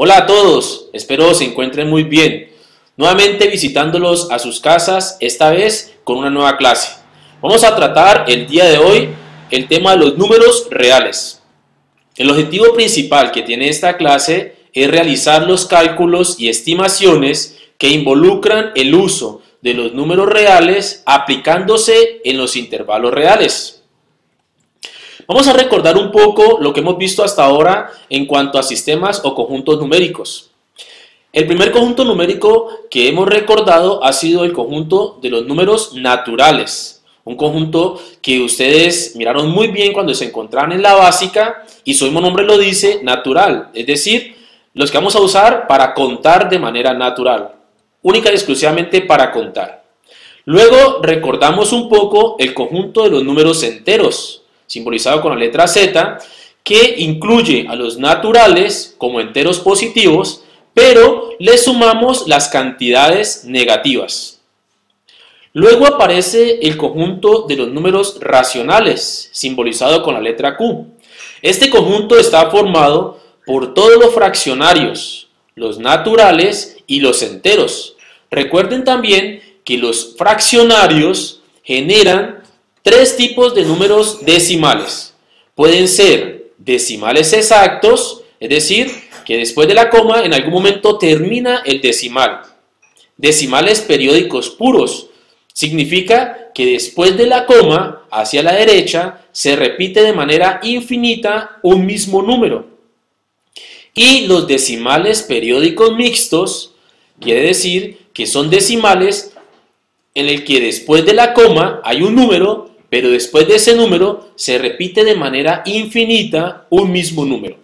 Hola a todos, espero se encuentren muy bien. Nuevamente visitándolos a sus casas, esta vez con una nueva clase. Vamos a tratar el día de hoy el tema de los números reales. El objetivo principal que tiene esta clase es realizar los cálculos y estimaciones que involucran el uso de los números reales aplicándose en los intervalos reales. Vamos a recordar un poco lo que hemos visto hasta ahora en cuanto a sistemas o conjuntos numéricos. El primer conjunto numérico que hemos recordado ha sido el conjunto de los números naturales. Un conjunto que ustedes miraron muy bien cuando se encontraban en la básica y su mismo nombre lo dice, natural. Es decir, los que vamos a usar para contar de manera natural. Única y exclusivamente para contar. Luego recordamos un poco el conjunto de los números enteros simbolizado con la letra Z, que incluye a los naturales como enteros positivos, pero le sumamos las cantidades negativas. Luego aparece el conjunto de los números racionales, simbolizado con la letra Q. Este conjunto está formado por todos los fraccionarios, los naturales y los enteros. Recuerden también que los fraccionarios generan tres tipos de números decimales. Pueden ser decimales exactos, es decir, que después de la coma en algún momento termina el decimal. Decimales periódicos puros. Significa que después de la coma, hacia la derecha, se repite de manera infinita un mismo número. Y los decimales periódicos mixtos, quiere decir que son decimales en el que después de la coma hay un número pero después de ese número se repite de manera infinita un mismo número.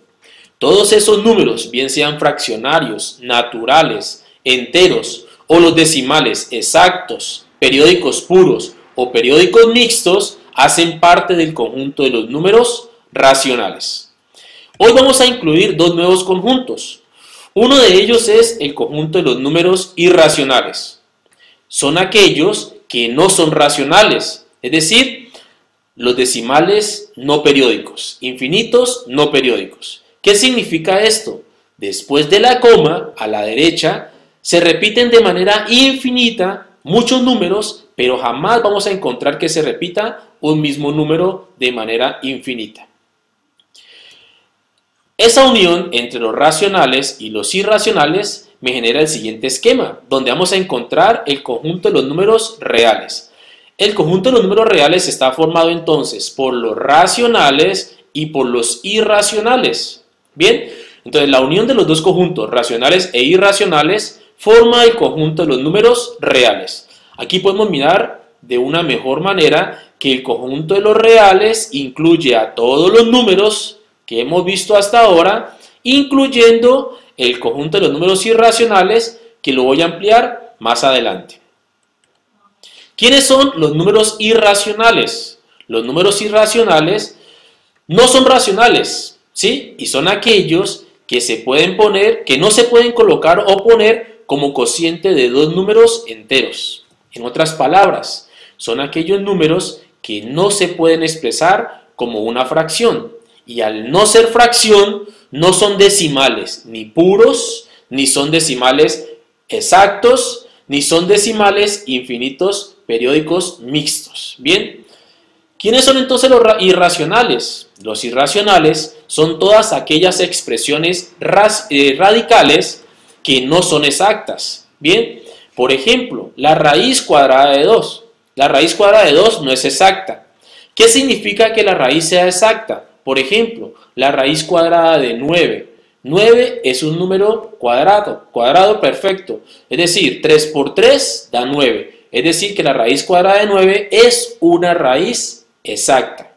Todos esos números, bien sean fraccionarios, naturales, enteros o los decimales exactos, periódicos puros o periódicos mixtos, hacen parte del conjunto de los números racionales. Hoy vamos a incluir dos nuevos conjuntos. Uno de ellos es el conjunto de los números irracionales. Son aquellos que no son racionales, es decir, los decimales no periódicos, infinitos no periódicos. ¿Qué significa esto? Después de la coma, a la derecha, se repiten de manera infinita muchos números, pero jamás vamos a encontrar que se repita un mismo número de manera infinita. Esa unión entre los racionales y los irracionales me genera el siguiente esquema, donde vamos a encontrar el conjunto de los números reales. El conjunto de los números reales está formado entonces por los racionales y por los irracionales. Bien, entonces la unión de los dos conjuntos, racionales e irracionales, forma el conjunto de los números reales. Aquí podemos mirar de una mejor manera que el conjunto de los reales incluye a todos los números que hemos visto hasta ahora, incluyendo el conjunto de los números irracionales, que lo voy a ampliar más adelante. ¿Quiénes son los números irracionales? Los números irracionales no son racionales, ¿sí? Y son aquellos que se pueden poner, que no se pueden colocar o poner como cociente de dos números enteros. En otras palabras, son aquellos números que no se pueden expresar como una fracción. Y al no ser fracción, no son decimales, ni puros, ni son decimales exactos, ni son decimales infinitos periódicos mixtos. Bien, ¿quiénes son entonces los irracionales? Los irracionales son todas aquellas expresiones eh, radicales que no son exactas. Bien, por ejemplo, la raíz cuadrada de 2. La raíz cuadrada de 2 no es exacta. ¿Qué significa que la raíz sea exacta? Por ejemplo, la raíz cuadrada de 9. 9 es un número cuadrado, cuadrado perfecto. Es decir, 3 por 3 da 9. Es decir, que la raíz cuadrada de 9 es una raíz exacta.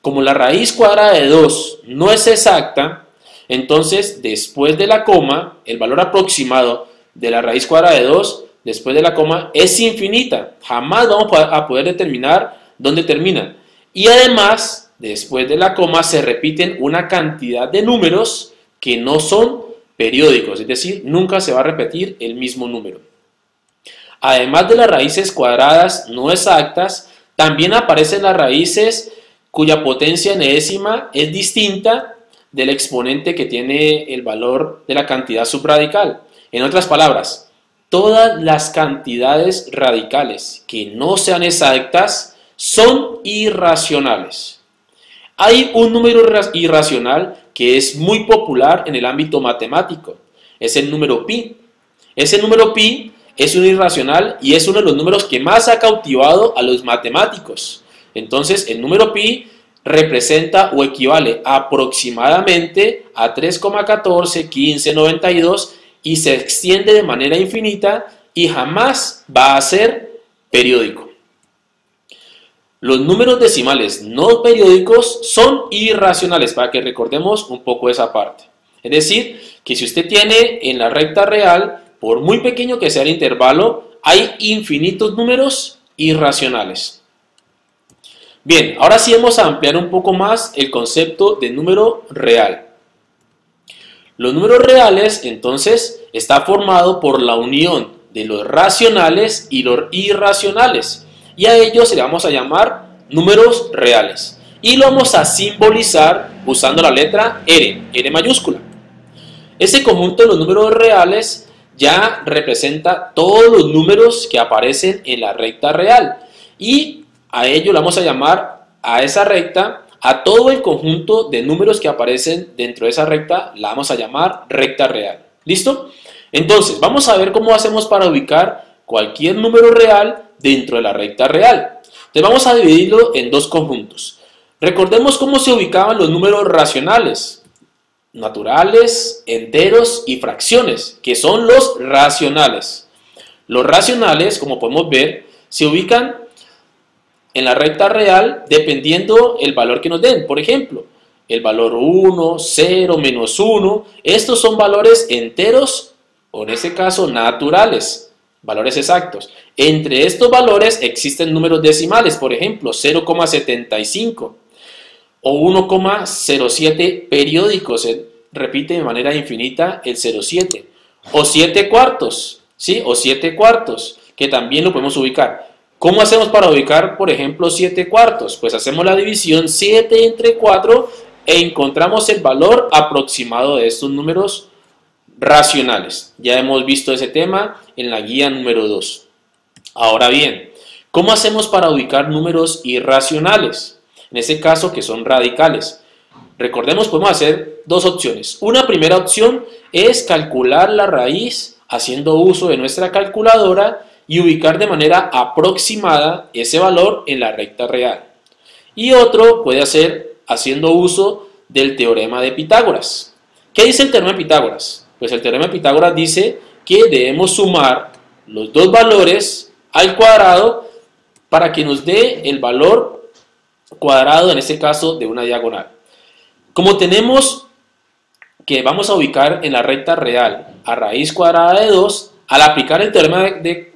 Como la raíz cuadrada de 2 no es exacta, entonces después de la coma, el valor aproximado de la raíz cuadrada de 2 después de la coma es infinita. Jamás vamos a poder determinar dónde termina. Y además, después de la coma se repiten una cantidad de números que no son periódicos, es decir, nunca se va a repetir el mismo número. Además de las raíces cuadradas no exactas, también aparecen las raíces cuya potencia enésima es distinta del exponente que tiene el valor de la cantidad subradical. En otras palabras, todas las cantidades radicales que no sean exactas son irracionales. Hay un número irracional que es muy popular en el ámbito matemático. Es el número pi. Ese número pi es un irracional y es uno de los números que más ha cautivado a los matemáticos. Entonces, el número pi representa o equivale aproximadamente a 3,141592 y se extiende de manera infinita y jamás va a ser periódico. Los números decimales no periódicos son irracionales, para que recordemos un poco esa parte. Es decir, que si usted tiene en la recta real, por muy pequeño que sea el intervalo, hay infinitos números irracionales. Bien, ahora sí vamos a ampliar un poco más el concepto de número real. Los números reales, entonces, está formado por la unión de los racionales y los irracionales y a ellos le vamos a llamar números reales. Y lo vamos a simbolizar usando la letra R, R mayúscula. Ese conjunto de los números reales ya representa todos los números que aparecen en la recta real. Y a ello le vamos a llamar a esa recta, a todo el conjunto de números que aparecen dentro de esa recta, la vamos a llamar recta real. ¿Listo? Entonces, vamos a ver cómo hacemos para ubicar cualquier número real dentro de la recta real. Entonces vamos a dividirlo en dos conjuntos. Recordemos cómo se ubicaban los números racionales, naturales, enteros y fracciones, que son los racionales. Los racionales, como podemos ver, se ubican en la recta real dependiendo el valor que nos den. Por ejemplo, el valor 1, 0, menos 1. Estos son valores enteros o en este caso naturales valores exactos. Entre estos valores existen números decimales, por ejemplo, 0,75 o 1,07 periódicos, se repite de manera infinita el 0,7, o 7 cuartos, ¿sí? O 7 cuartos, que también lo podemos ubicar. ¿Cómo hacemos para ubicar, por ejemplo, 7 cuartos? Pues hacemos la división 7 entre 4 e encontramos el valor aproximado de estos números racionales. Ya hemos visto ese tema en la guía número 2. Ahora bien, ¿cómo hacemos para ubicar números irracionales? En ese caso que son radicales. Recordemos, podemos hacer dos opciones. Una primera opción es calcular la raíz haciendo uso de nuestra calculadora y ubicar de manera aproximada ese valor en la recta real. Y otro puede hacer haciendo uso del teorema de Pitágoras. ¿Qué dice el teorema de Pitágoras? Pues el teorema de Pitágoras dice que debemos sumar los dos valores al cuadrado para que nos dé el valor cuadrado, en este caso, de una diagonal. Como tenemos que vamos a ubicar en la recta real a raíz cuadrada de 2, al aplicar el teorema de,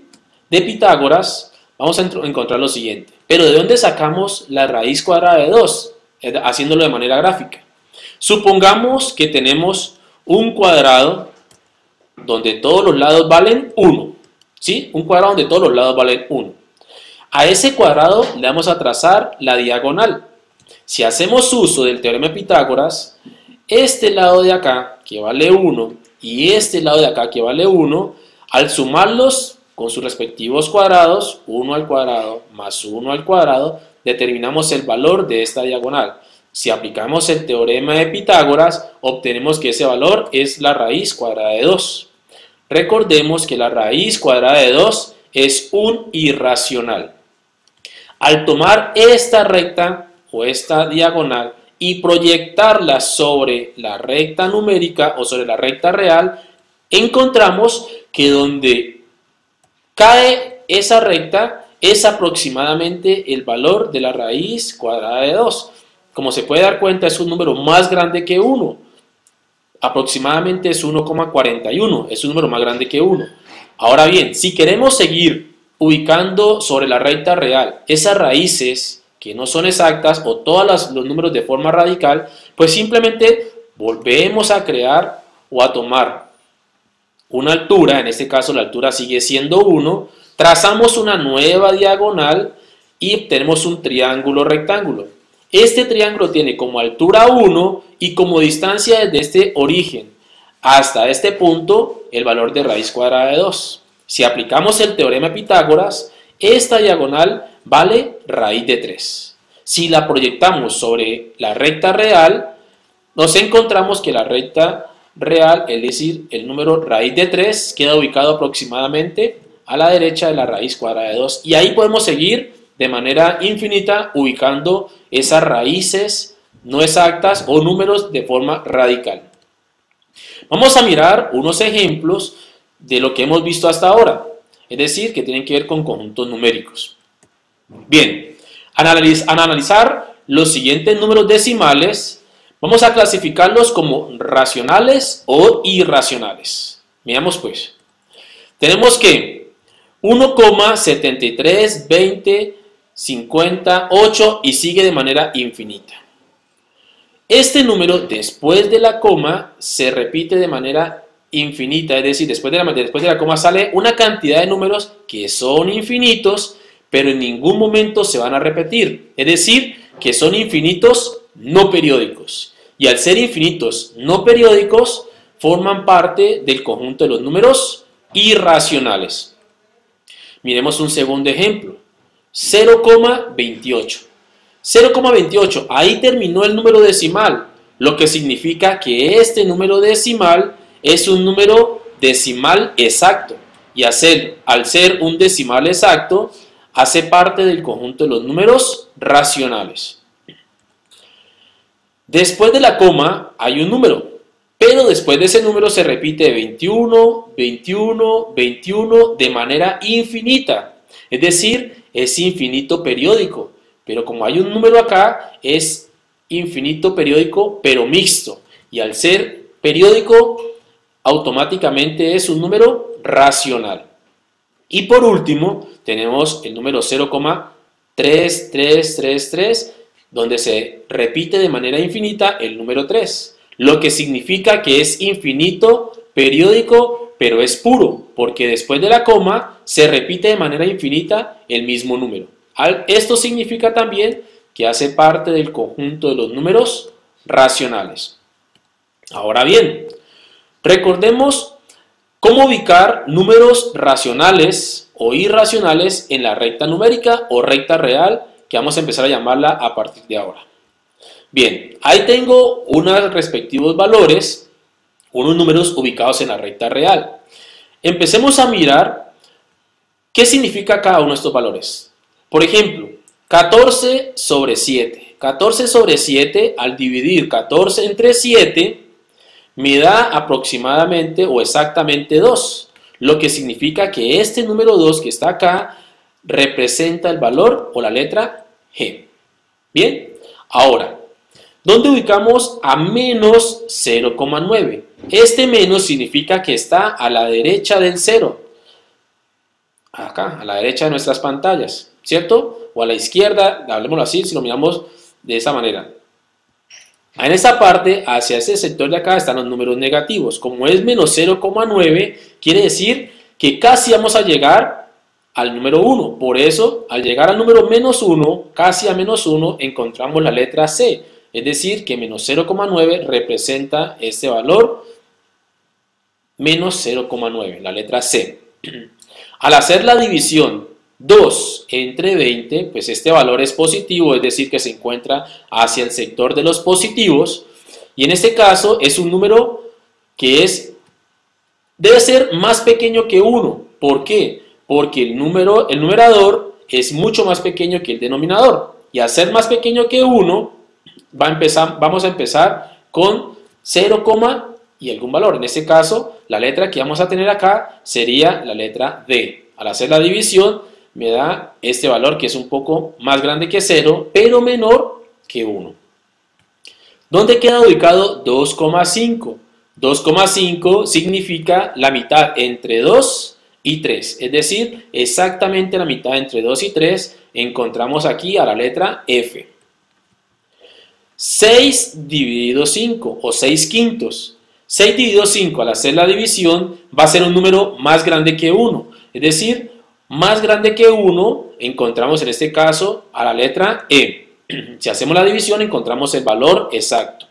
de Pitágoras, vamos a encontrar lo siguiente. Pero ¿de dónde sacamos la raíz cuadrada de 2? Haciéndolo de manera gráfica. Supongamos que tenemos un cuadrado donde todos los lados valen 1. ¿Sí? Un cuadrado donde todos los lados valen 1. A ese cuadrado le vamos a trazar la diagonal. Si hacemos uso del teorema de Pitágoras, este lado de acá, que vale 1, y este lado de acá, que vale 1, al sumarlos con sus respectivos cuadrados, 1 al cuadrado más 1 al cuadrado, determinamos el valor de esta diagonal. Si aplicamos el teorema de Pitágoras, obtenemos que ese valor es la raíz cuadrada de 2. Recordemos que la raíz cuadrada de 2 es un irracional. Al tomar esta recta o esta diagonal y proyectarla sobre la recta numérica o sobre la recta real, encontramos que donde cae esa recta es aproximadamente el valor de la raíz cuadrada de 2. Como se puede dar cuenta, es un número más grande que 1. Aproximadamente es 1,41, es un número más grande que 1. Ahora bien, si queremos seguir ubicando sobre la recta real esas raíces que no son exactas o todos los números de forma radical, pues simplemente volvemos a crear o a tomar una altura, en este caso la altura sigue siendo 1, trazamos una nueva diagonal y obtenemos un triángulo rectángulo. Este triángulo tiene como altura 1 y como distancia desde este origen hasta este punto el valor de raíz cuadrada de 2. Si aplicamos el teorema de Pitágoras, esta diagonal vale raíz de 3. Si la proyectamos sobre la recta real, nos encontramos que la recta real, es decir, el número raíz de 3, queda ubicado aproximadamente a la derecha de la raíz cuadrada de 2. Y ahí podemos seguir de manera infinita ubicando esas raíces no exactas o números de forma radical. Vamos a mirar unos ejemplos de lo que hemos visto hasta ahora, es decir, que tienen que ver con conjuntos numéricos. Bien, al analizar los siguientes números decimales, vamos a clasificarlos como racionales o irracionales. Veamos pues. Tenemos que 1,7320 58 y sigue de manera infinita. Este número después de la coma se repite de manera infinita, es decir, después de, la, después de la coma sale una cantidad de números que son infinitos, pero en ningún momento se van a repetir, es decir, que son infinitos no periódicos. Y al ser infinitos no periódicos, forman parte del conjunto de los números irracionales. Miremos un segundo ejemplo. 0,28. 0,28, ahí terminó el número decimal, lo que significa que este número decimal es un número decimal exacto. Y al ser un decimal exacto, hace parte del conjunto de los números racionales. Después de la coma hay un número, pero después de ese número se repite 21, 21, 21 de manera infinita. Es decir, es infinito periódico, pero como hay un número acá, es infinito periódico, pero mixto. Y al ser periódico, automáticamente es un número racional. Y por último, tenemos el número 0,3333, donde se repite de manera infinita el número 3, lo que significa que es infinito periódico pero es puro, porque después de la coma se repite de manera infinita el mismo número. Esto significa también que hace parte del conjunto de los números racionales. Ahora bien, recordemos cómo ubicar números racionales o irracionales en la recta numérica o recta real, que vamos a empezar a llamarla a partir de ahora. Bien, ahí tengo unos respectivos valores unos números ubicados en la recta real. Empecemos a mirar qué significa cada uno de estos valores. Por ejemplo, 14 sobre 7. 14 sobre 7, al dividir 14 entre 7, me da aproximadamente o exactamente 2, lo que significa que este número 2 que está acá representa el valor o la letra G. Bien, ahora, ¿dónde ubicamos a menos 0,9? Este menos significa que está a la derecha del cero. Acá, a la derecha de nuestras pantallas, ¿cierto? O a la izquierda, hablemoslo así, si lo miramos de esa manera. En esa parte, hacia ese sector de acá, están los números negativos. Como es menos 0,9, quiere decir que casi vamos a llegar al número 1. Por eso, al llegar al número menos 1, casi a menos 1, encontramos la letra C. Es decir, que menos 0,9 representa este valor menos 0,9, la letra C. Al hacer la división 2 entre 20, pues este valor es positivo, es decir, que se encuentra hacia el sector de los positivos. Y en este caso es un número que es debe ser más pequeño que 1. ¿Por qué? Porque el, número, el numerador es mucho más pequeño que el denominador. Y al ser más pequeño que 1, va a empezar, vamos a empezar con 0, y algún valor. En este caso, la letra que vamos a tener acá sería la letra D. Al hacer la división, me da este valor que es un poco más grande que 0, pero menor que 1. ¿Dónde queda ubicado 2,5? 2,5 significa la mitad entre 2 y 3, es decir, exactamente la mitad entre 2 y 3 encontramos aquí a la letra F. 6 dividido 5 o 6 quintos 6 dividido 5 al hacer la división va a ser un número más grande que 1. Es decir, más grande que 1 encontramos en este caso a la letra E. Si hacemos la división encontramos el valor exacto.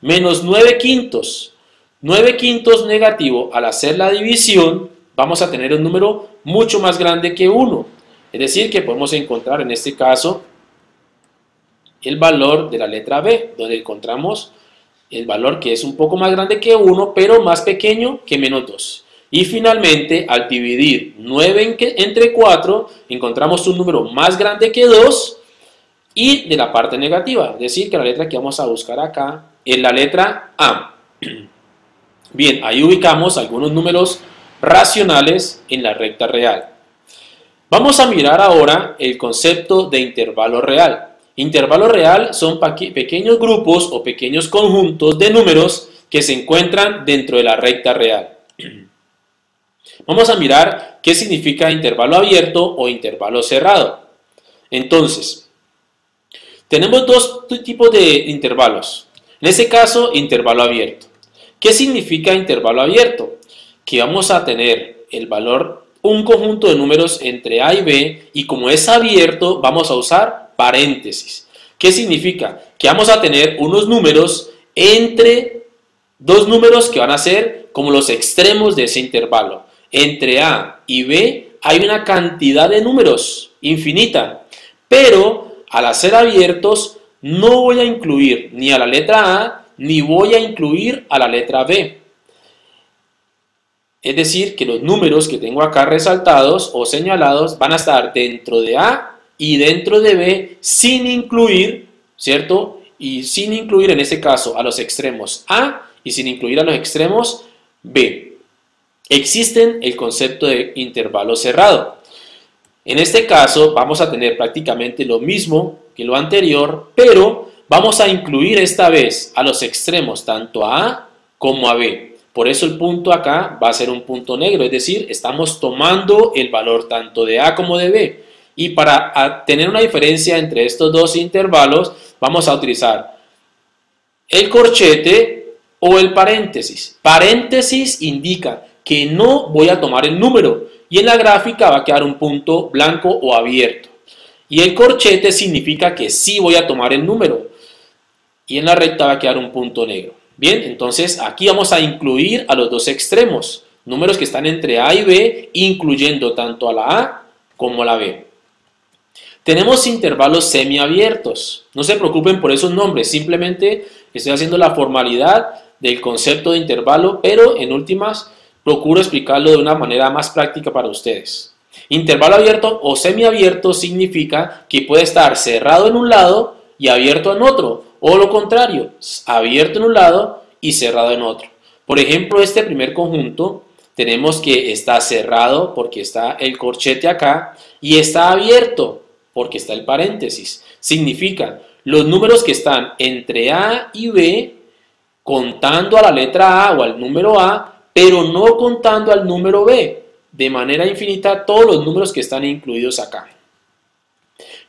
Menos 9 quintos. 9 quintos negativo, al hacer la división, vamos a tener un número mucho más grande que 1. Es decir, que podemos encontrar en este caso el valor de la letra B, donde encontramos el valor que es un poco más grande que 1, pero más pequeño que menos 2. Y finalmente, al dividir 9 entre 4, encontramos un número más grande que 2 y de la parte negativa, es decir, que la letra que vamos a buscar acá es la letra A. Bien, ahí ubicamos algunos números racionales en la recta real. Vamos a mirar ahora el concepto de intervalo real. Intervalo real son pequeños grupos o pequeños conjuntos de números que se encuentran dentro de la recta real. Vamos a mirar qué significa intervalo abierto o intervalo cerrado. Entonces, tenemos dos tipos de intervalos. En este caso, intervalo abierto. ¿Qué significa intervalo abierto? Que vamos a tener el valor, un conjunto de números entre A y B, y como es abierto, vamos a usar paréntesis. ¿Qué significa? Que vamos a tener unos números entre dos números que van a ser como los extremos de ese intervalo. Entre A y B hay una cantidad de números infinita, pero al hacer abiertos no voy a incluir ni a la letra A ni voy a incluir a la letra B. Es decir, que los números que tengo acá resaltados o señalados van a estar dentro de A y dentro de B sin incluir, ¿cierto? Y sin incluir en este caso a los extremos A y sin incluir a los extremos B. Existen el concepto de intervalo cerrado. En este caso vamos a tener prácticamente lo mismo que lo anterior, pero vamos a incluir esta vez a los extremos tanto a A como a B. Por eso el punto acá va a ser un punto negro, es decir, estamos tomando el valor tanto de A como de B. Y para tener una diferencia entre estos dos intervalos, vamos a utilizar el corchete o el paréntesis. Paréntesis indica que no voy a tomar el número y en la gráfica va a quedar un punto blanco o abierto. Y el corchete significa que sí voy a tomar el número y en la recta va a quedar un punto negro. Bien, entonces aquí vamos a incluir a los dos extremos, números que están entre A y B, incluyendo tanto a la A como a la B. Tenemos intervalos semiabiertos. No se preocupen por esos nombres, simplemente estoy haciendo la formalidad del concepto de intervalo, pero en últimas procuro explicarlo de una manera más práctica para ustedes. Intervalo abierto o semiabierto significa que puede estar cerrado en un lado y abierto en otro, o lo contrario, abierto en un lado y cerrado en otro. Por ejemplo, este primer conjunto tenemos que está cerrado porque está el corchete acá y está abierto porque está el paréntesis. Significa los números que están entre A y B contando a la letra A o al número A, pero no contando al número B. De manera infinita todos los números que están incluidos acá.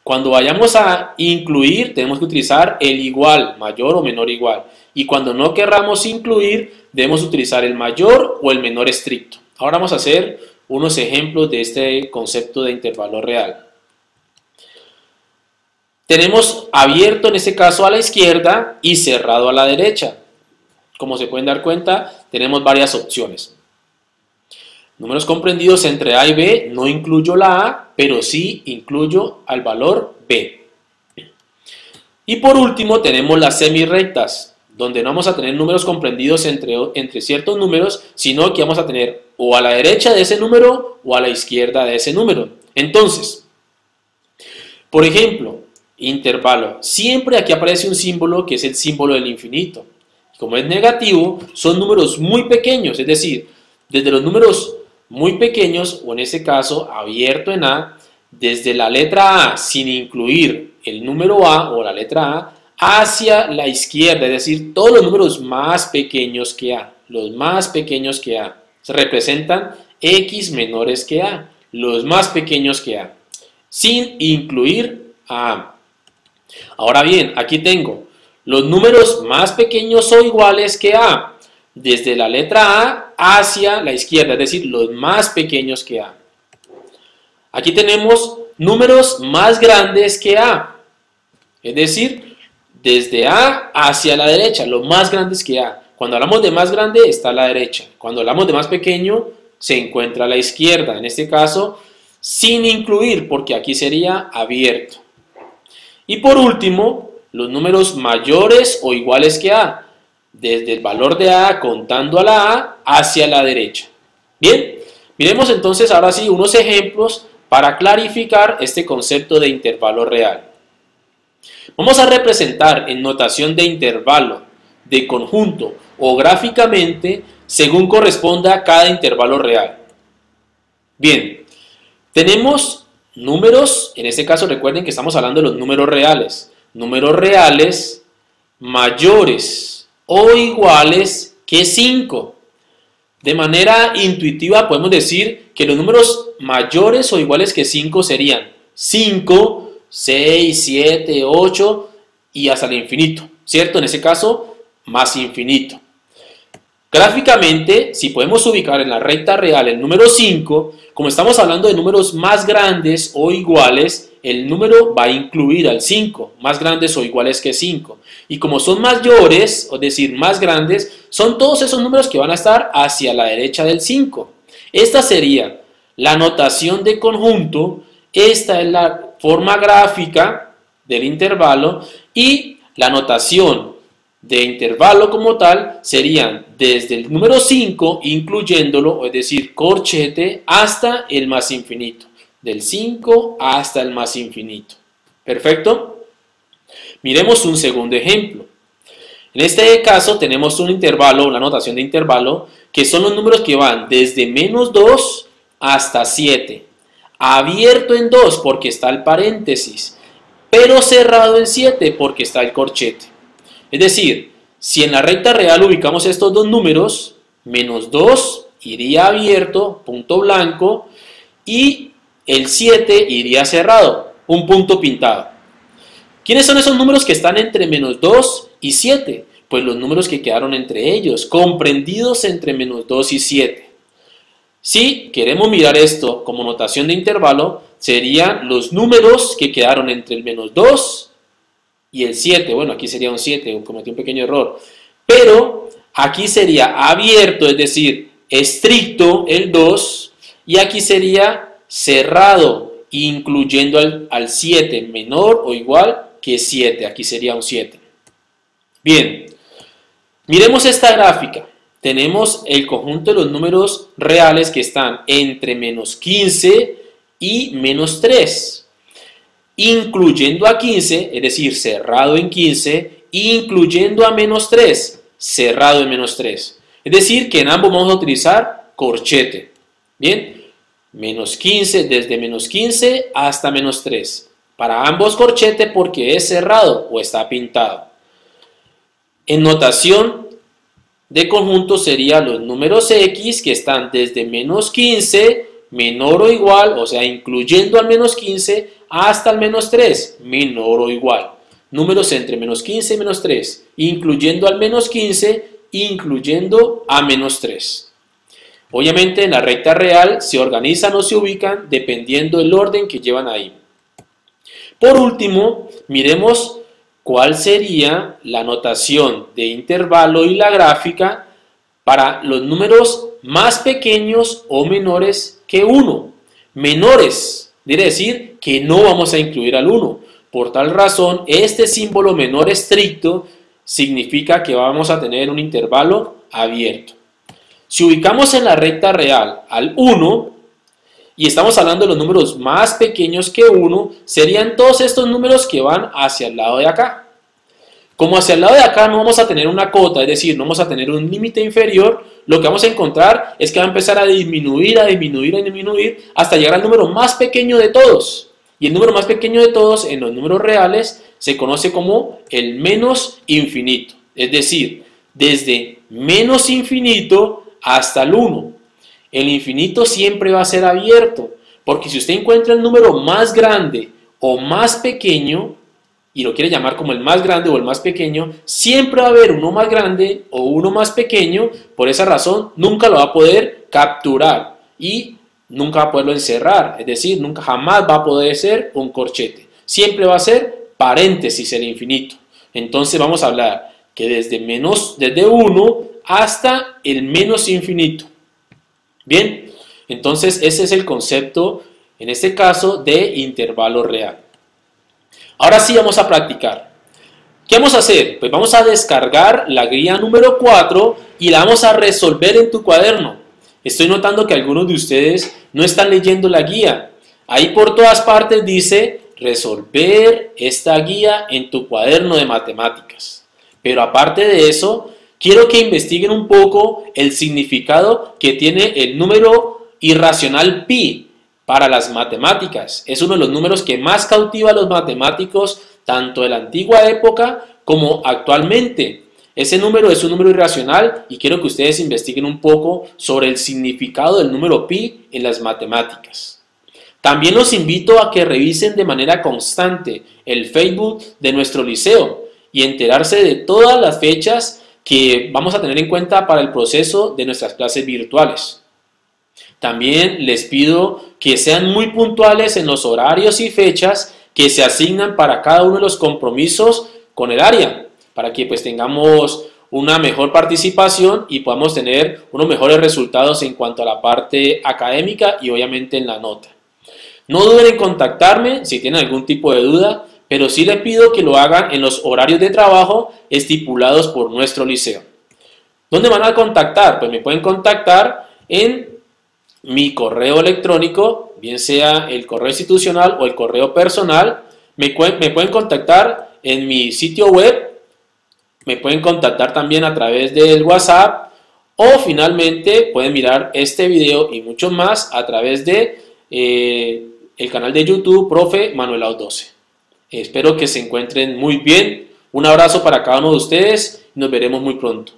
Cuando vayamos a incluir, tenemos que utilizar el igual, mayor o menor igual. Y cuando no querramos incluir, debemos utilizar el mayor o el menor estricto. Ahora vamos a hacer unos ejemplos de este concepto de intervalo real. Tenemos abierto en este caso a la izquierda y cerrado a la derecha. Como se pueden dar cuenta, tenemos varias opciones. Números comprendidos entre A y B, no incluyo la A, pero sí incluyo al valor B. Y por último tenemos las semirrectas, donde no vamos a tener números comprendidos entre, entre ciertos números, sino que vamos a tener o a la derecha de ese número o a la izquierda de ese número. Entonces, por ejemplo, intervalo. Siempre aquí aparece un símbolo que es el símbolo del infinito. Como es negativo, son números muy pequeños, es decir, desde los números muy pequeños, o en este caso abierto en A, desde la letra A sin incluir el número A o la letra A, hacia la izquierda, es decir, todos los números más pequeños que A, los más pequeños que A, se representan X menores que A, los más pequeños que A, sin incluir a A. Ahora bien, aquí tengo los números más pequeños o iguales que A, desde la letra A hacia la izquierda, es decir, los más pequeños que A. Aquí tenemos números más grandes que A. Es decir, desde A hacia la derecha, lo más grande es que A. Cuando hablamos de más grande está a la derecha. Cuando hablamos de más pequeño se encuentra a la izquierda. En este caso, sin incluir, porque aquí sería abierto. Y por último, los números mayores o iguales que A. Desde el valor de A contando a la A hacia la derecha. Bien, miremos entonces ahora sí unos ejemplos para clarificar este concepto de intervalo real. Vamos a representar en notación de intervalo, de conjunto o gráficamente según corresponda a cada intervalo real. Bien, tenemos números, en este caso recuerden que estamos hablando de los números reales, números reales mayores o iguales que 5. De manera intuitiva podemos decir que los números mayores o iguales que 5 serían 5, 6, 7, 8 y hasta el infinito, ¿cierto? En ese caso, más infinito. Gráficamente, si podemos ubicar en la recta real el número 5, como estamos hablando de números más grandes o iguales, el número va a incluir al 5, más grandes o iguales que 5. Y como son mayores, es decir, más grandes, son todos esos números que van a estar hacia la derecha del 5. Esta sería la notación de conjunto, esta es la forma gráfica del intervalo y la notación de intervalo como tal serían desde el número 5, incluyéndolo, es decir, corchete, hasta el más infinito. Del 5 hasta el más infinito. ¿Perfecto? Miremos un segundo ejemplo. En este caso tenemos un intervalo, una notación de intervalo, que son los números que van desde menos 2 hasta 7. Abierto en 2 porque está el paréntesis, pero cerrado en 7 porque está el corchete. Es decir, si en la recta real ubicamos estos dos números, menos 2 iría abierto, punto blanco, y el 7 iría cerrado, un punto pintado. ¿Quiénes son esos números que están entre menos 2 y 7? Pues los números que quedaron entre ellos, comprendidos entre menos 2 y 7. Si queremos mirar esto como notación de intervalo, serían los números que quedaron entre el menos 2 y el 7, bueno, aquí sería un 7, cometí un pequeño error, pero aquí sería abierto, es decir, estricto el 2, y aquí sería cerrado, incluyendo al, 7, menor o igual que 7, aquí sería un 7. Bien, miremos esta gráfica. Tenemos el conjunto de los números reales que están entre menos 15 y menos 3 incluyendo a 15, es decir, cerrado en 15, incluyendo a menos 3, cerrado en menos 3. Es decir, que en ambos vamos a utilizar corchete. Bien, menos 15, desde menos 15 hasta menos 3. Para ambos corchete porque es cerrado o está pintado. En notación de conjunto serían los números X que están desde menos 15, menor o igual, o sea, incluyendo al menos 15, hasta el menos 3, menor o igual. Números entre menos 15 y menos 3, incluyendo al menos 15, incluyendo a menos 3. Obviamente en la recta real se organizan o se ubican dependiendo del orden que llevan ahí. Por último, miremos cuál sería la notación de intervalo y la gráfica para los números más pequeños o menores que 1. Menores Quiere decir que no vamos a incluir al 1. Por tal razón, este símbolo menor estricto significa que vamos a tener un intervalo abierto. Si ubicamos en la recta real al 1, y estamos hablando de los números más pequeños que 1, serían todos estos números que van hacia el lado de acá. Como hacia el lado de acá no vamos a tener una cota, es decir, no vamos a tener un límite inferior, lo que vamos a encontrar es que va a empezar a disminuir, a disminuir, a disminuir, hasta llegar al número más pequeño de todos. Y el número más pequeño de todos en los números reales se conoce como el menos infinito. Es decir, desde menos infinito hasta el 1. El infinito siempre va a ser abierto, porque si usted encuentra el número más grande o más pequeño, y lo quiere llamar como el más grande o el más pequeño, siempre va a haber uno más grande o uno más pequeño, por esa razón nunca lo va a poder capturar y nunca va a poderlo encerrar, es decir, nunca jamás va a poder ser un corchete, siempre va a ser paréntesis el infinito. Entonces vamos a hablar que desde menos, desde 1 hasta el menos infinito. Bien, entonces ese es el concepto, en este caso, de intervalo real. Ahora sí vamos a practicar. ¿Qué vamos a hacer? Pues vamos a descargar la guía número 4 y la vamos a resolver en tu cuaderno. Estoy notando que algunos de ustedes no están leyendo la guía. Ahí por todas partes dice resolver esta guía en tu cuaderno de matemáticas. Pero aparte de eso, quiero que investiguen un poco el significado que tiene el número irracional pi para las matemáticas. Es uno de los números que más cautiva a los matemáticos tanto de la antigua época como actualmente. Ese número es un número irracional y quiero que ustedes investiguen un poco sobre el significado del número pi en las matemáticas. También los invito a que revisen de manera constante el Facebook de nuestro liceo y enterarse de todas las fechas que vamos a tener en cuenta para el proceso de nuestras clases virtuales. También les pido que sean muy puntuales en los horarios y fechas que se asignan para cada uno de los compromisos con el área, para que pues tengamos una mejor participación y podamos tener unos mejores resultados en cuanto a la parte académica y obviamente en la nota. No duden en contactarme si tienen algún tipo de duda, pero sí les pido que lo hagan en los horarios de trabajo estipulados por nuestro liceo. ¿Dónde van a contactar? Pues me pueden contactar en mi correo electrónico, bien sea el correo institucional o el correo personal. Me, pueden contactar en mi sitio web, me pueden contactar también a través del WhatsApp o finalmente pueden mirar este video y mucho más a través de eh, el canal de YouTube Profe Manuel 12. Espero que se encuentren muy bien. Un abrazo para cada uno de ustedes nos veremos muy pronto.